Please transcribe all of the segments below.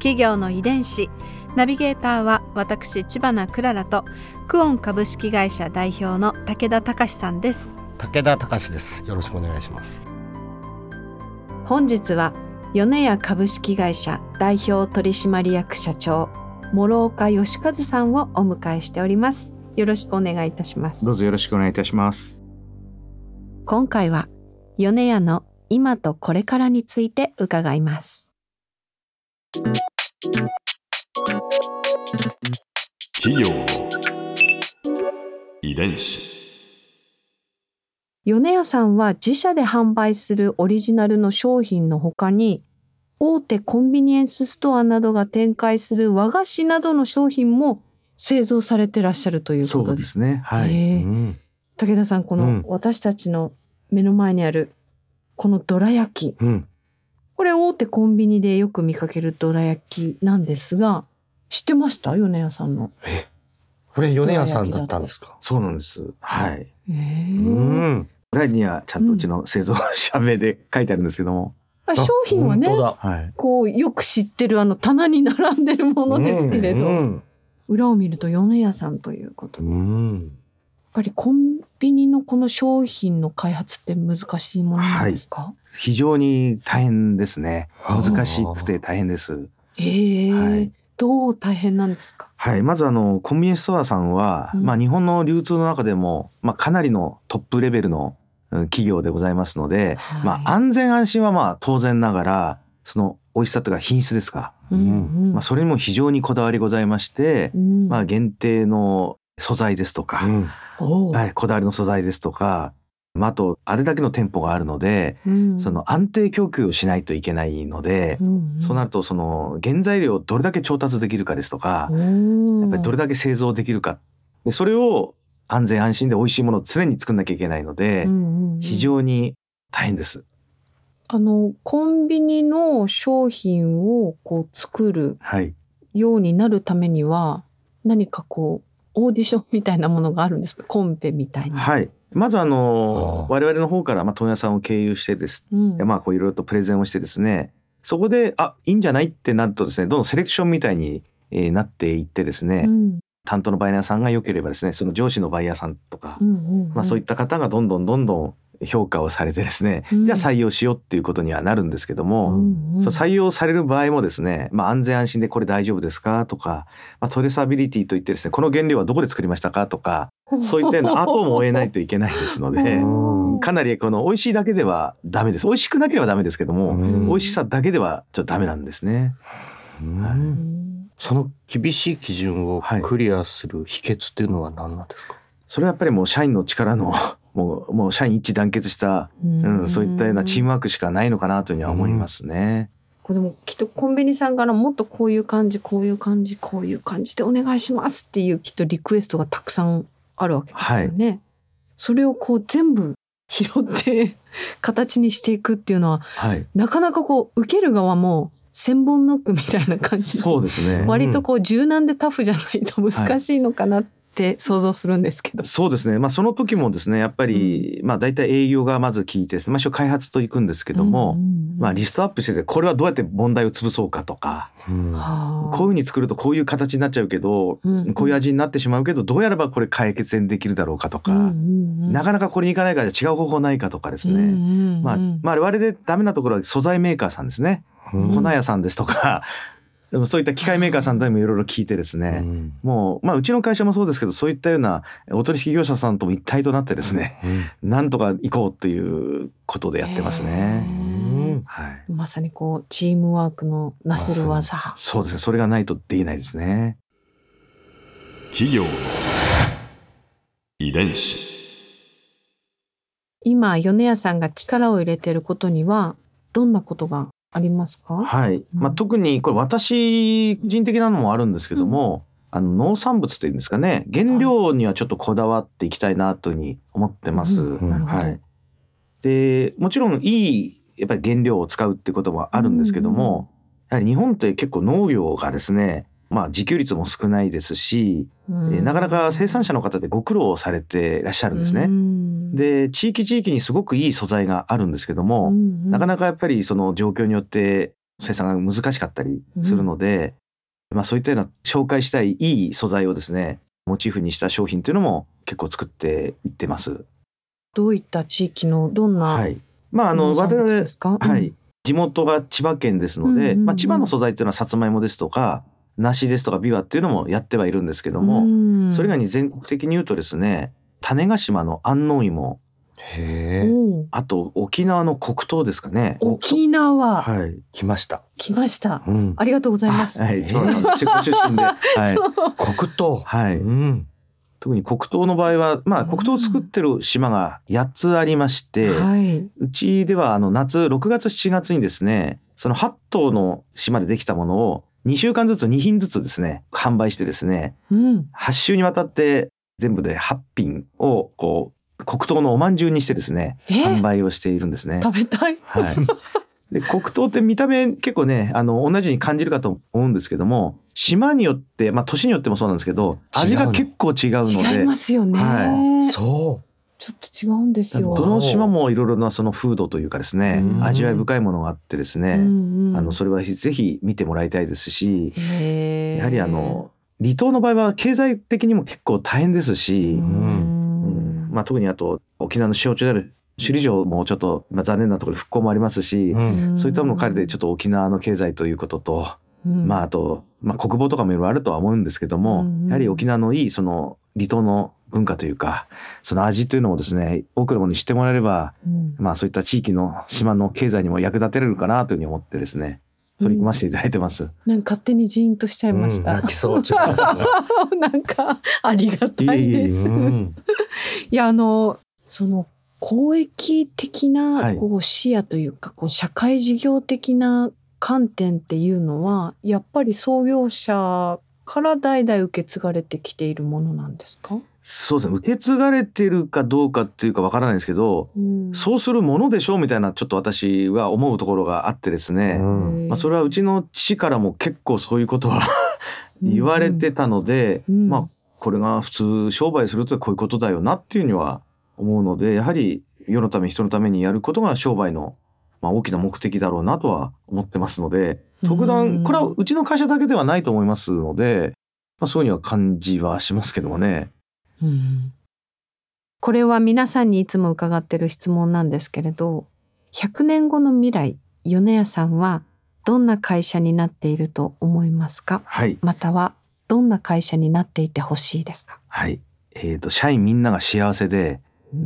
企業の遺伝子。ナビゲーターは私千葉なクララとクオン株式会社代表の武田隆さんです。武田隆です。よろしくお願いします。本日は米谷株式会社代表取締役社長諸岡義和さんをお迎えしております。よろしくお願いいたします。どうぞよろしくお願いいたします。今回は米谷の今とこれからについて伺います企業の遺伝子。米谷さんは自社で販売するオリジナルの商品の他に大手コンビニエンスストアなどが展開する和菓子などの商品も製造されてらっしゃるというそことで。うですすね。はい。へえうん武田さんこのうん私たちの目の前にあるこのどら焼きうんこれ大手コンビニでよく見かけるどら焼きなんですが知ってました？米谷さんの。これ米谷さんだったんですか？そうなんです。はい。へえうん裏にはちゃんとうちの製造者名で書いてあるんですけども。あ商品はねはい。こうよく知ってるあの棚に並んでるものですけれど、うん裏を見ると米谷さんということうでやっんぱりコンビニのこの商品の開発って難しいものなんですか、非常に大変ですね。難しくて大変です。ええはいどう大変なんですか？はい。まずあの、コンビニエンスストアさんは、うん。まあ日本の流通の中でも、まあかなりのトップレベルのうん企業でございますので、はい。まあ安全安心はまあ当然ながら、その美味しさというか品質ですか。うんうん。まあそれにも非常にこだわりございまして、うん。まあ限定の素材ですとか、はい、こだわりの素材ですとか、まあ、あとあれだけの店舗があるので、うん。その安定供給をしないといけないので、うんそうなるとその原材料をどれだけ調達できるかですとか、うんやっぱりどれだけ製造できるか。でそれを安全安心で美味しいものを常に作んなきゃいけないので、うんうんうん。非常に大変です。あのコンビニの商品をこう作るはい、ようになるためには何かこうオーディションみたいなものがあるんですか？コンペみたいな。はい、まずあの我々の方からまあ問屋さんを経由してですうん。でまあこういろいろとプレゼンをしてですねそこであいいんじゃないってなるとですねどんどんセレクションみたいに、えーなっていってですね、うん。担当のバイヤーさんが良ければですねその上司のバイヤーさんとか、まあ、そういった方がどんどんどんどん評価をされてですね、うん。じゃあ採用しようっていうことにはなるんですけども、うんうん。採用される場合もですね、まあ、安全安心でこれ大丈夫ですかとか、まあ、トレーサビリティといってですねこの原料はどこで作りましたかとかそういったようなアポも追えないといけないですので うんかなりこの美味しいだけではダメです。美味しくなければダメですけども、うん。美味しさだけではちょっとダメなんですね。うん。うんその厳しい基準をはい。クリアする秘訣っていうのは何なんですか、それはやっぱりもう社員の力のもうもう社員一致団結した、うん、そういったようなチームワークしかないのかなというふうには思いますね。これでもきっとコンビニさんからもっとこういう感じこういう感じこういう感じでお願いしますっていうきっとリクエストがたくさんあるわけですよね。それをこう全部拾って形にしていくっていうのははい、なかなかこう受ける側も千本ノックみたいな感じでそうですね。割とこう柔軟でタフじゃないと難しいのかなって想像するんですけど。そうですね。まあその時もですね、やっぱり、まあ大体営業がまず聞いてですね、まあ一応開発と行くんですけども、うんうんうんまあリストアップしてて、これはどうやって問題を潰そうかとか、うんはあこういうふうに作るとこういう形になっちゃうけど、うんこういう味になってしまうけど、どうやればこれ解決にできるだろうかとか、うんうんうんなかなかこれにいかないから違う方法ないかとかですね。うんうんうんまあ、まあ我々でダメなところは素材メーカーさんですね。うん粉屋さんですとか、でもそういった機械メーカーさんともいろいろ聞いてですね、うんもう、まあ、うちの会社もそうですけど、そういったようなお取引業者さんとも一体となってですね、なんとか行こうということでやってますへね。ーはい。まさにこうチームワークのなせる技。そうですね。それがないとできないですね。企業の遺伝子今米谷さんが力を入れていることにはどんなことがありますか？はい。まあ、特にこれ私個人的なのもあるんですけども、あの農産物っていうんですかね原料にはちょっとこだわっていきたいなというふうに思ってます。うんはい。でもちろんいいやっぱり原料を使うってこともあるんですけども、やはり日本って結構農業がですねまあ自給率も少ないですし、えーなかなか生産者の方でご苦労されていらっしゃるんですね。で、で地域地域にすごくいい素材があるんですけども、なかななかやっぱりその状況によって生産が難しかったりするので、まあそういったような紹介したいいい素材をですねモチーフにした商品というのも結構作っていってます。どういった地域のどんなはい。まああの我々物ですか？はい、地元が千葉県ですので、うんうんうんまあ千葉の素材っていうのはさつまいもですとか梨ですとかビワっていうのもやってはいるんですけども、もそれ以外に全国的に言うとですね種子島の安納芋へえ。あと沖縄の黒糖ですかね。沖縄、はい。来ました。来ました。うん。ありがとうございます。はい、そうなんです出出身で。はい。黒糖。はい。うん。特に黒糖の場合は、まあ、黒糖を作ってる島が8つありまして、はい。うちではあの夏6月7月にですねその8島の島でできたものを2週間ずつ2品ずつですね販売してですねうん。8週にわたって全部で8品をこう黒糖のおまんじゅうにしてですねえ販売をしているんですね。食べたい。はい、で黒糖って見た目結構ねあの同じように感じるかと思うんですけども島によってまあ年によってもそうなんですけど味が結構違うので違いますよね。はそちょっと違うんですよ。どの島もいろいろなその風土というかですねうん。味わい深いものがあってですね、うんうんあのそれはぜひ見てもらいたいですしやはりあの離島の場合は経済的にも結構大変ですし、うん。うん。まあ、特にあと沖縄の象徴である首里城もちょっと、まあ、残念なところで復興もありますし。そういったものを借りてちょっと沖縄の経済ということと、うん。まああと、まあ、国防とかもいろいろあるとは思うんですけども、やはり沖縄のいいその離島の文化というかその味というのをですね多くのものに知ってもらえればうんまあそういった地域の島の経済にも役立てれるかなというふうに思ってですね取り組ませていただいてます。なんか勝手にジーンとしちゃいました。泣きそう違いますねなんかありがたいです。いうん。やあのその公益的はないこう視野というか、こう社会事業的な観点っていうのはやっぱり創業者から代々受け継がれてきているものなんですか？そうですね。受け継がれてるかどうかっていうかわからないですけど、うん。そうするものでしょうみたいなちょっと私は思うところがあってですね、うん。まあ、それはうちの父からも結構そういうことは 言われてたので、うん。まあこれが普通商売するとこういうことだよなっていうには思うのでやはり世のため人のためにやることが商売の、まあ、大きな目的だろうなとは思ってますので特うん。段これはうちの会社だけではないと思いますので、まあ、そういうには感じはしますけどもね。うん。これは皆さんにいつも伺ってる質問なんですけれど100年後の未来米屋さんはどんな会社になっていると思いますか？はい。またはどんな会社になっていてほしいですか？はい。えっ、と、社員みんなが幸せで、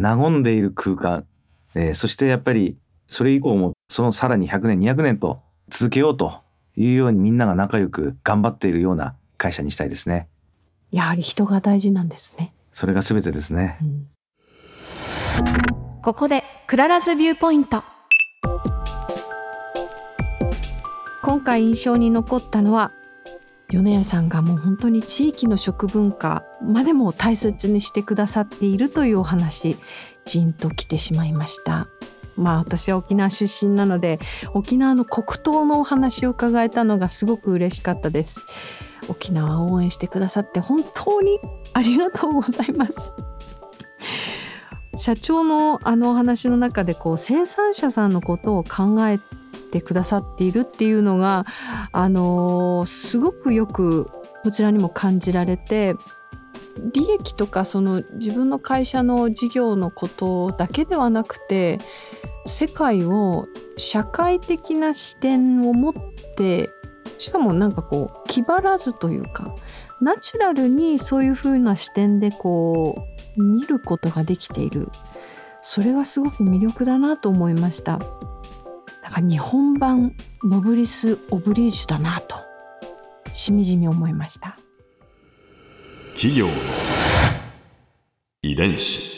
和んでいる空間、えーそしてやっぱり、それ以降も、そのさらに100年、200年と続けようというようにみんなが仲良く頑張っているような会社にしたいですね。やはり人が大事なんですね、それが全てですね。うんここで Clara's Viewpoint 今回印象に残ったのは米屋さんがもう本当に地域の食文化までも大切にしてくださっているというお話じんときてしまいましたまあ私は沖縄出身なので沖縄の黒糖のお話を伺えたのがすごく嬉しかったです。沖縄を応援してくださって本当にありがとうございます。社長のあのお話の中でこう生産者さんのことを考えてくださっているっていうのがあのすごくよくこちらにも感じられて利益とかその自分の会社の事業のことだけではなくて世界を社会的な視点を持ってしかもなんかこう気張らずというかナチュラルにそういう風な視点でこう見ることができている。それがすごく魅力だなと思いました。だから日本版ノブリス・オブリージュだなとしみじみ思いました。企業遺伝子。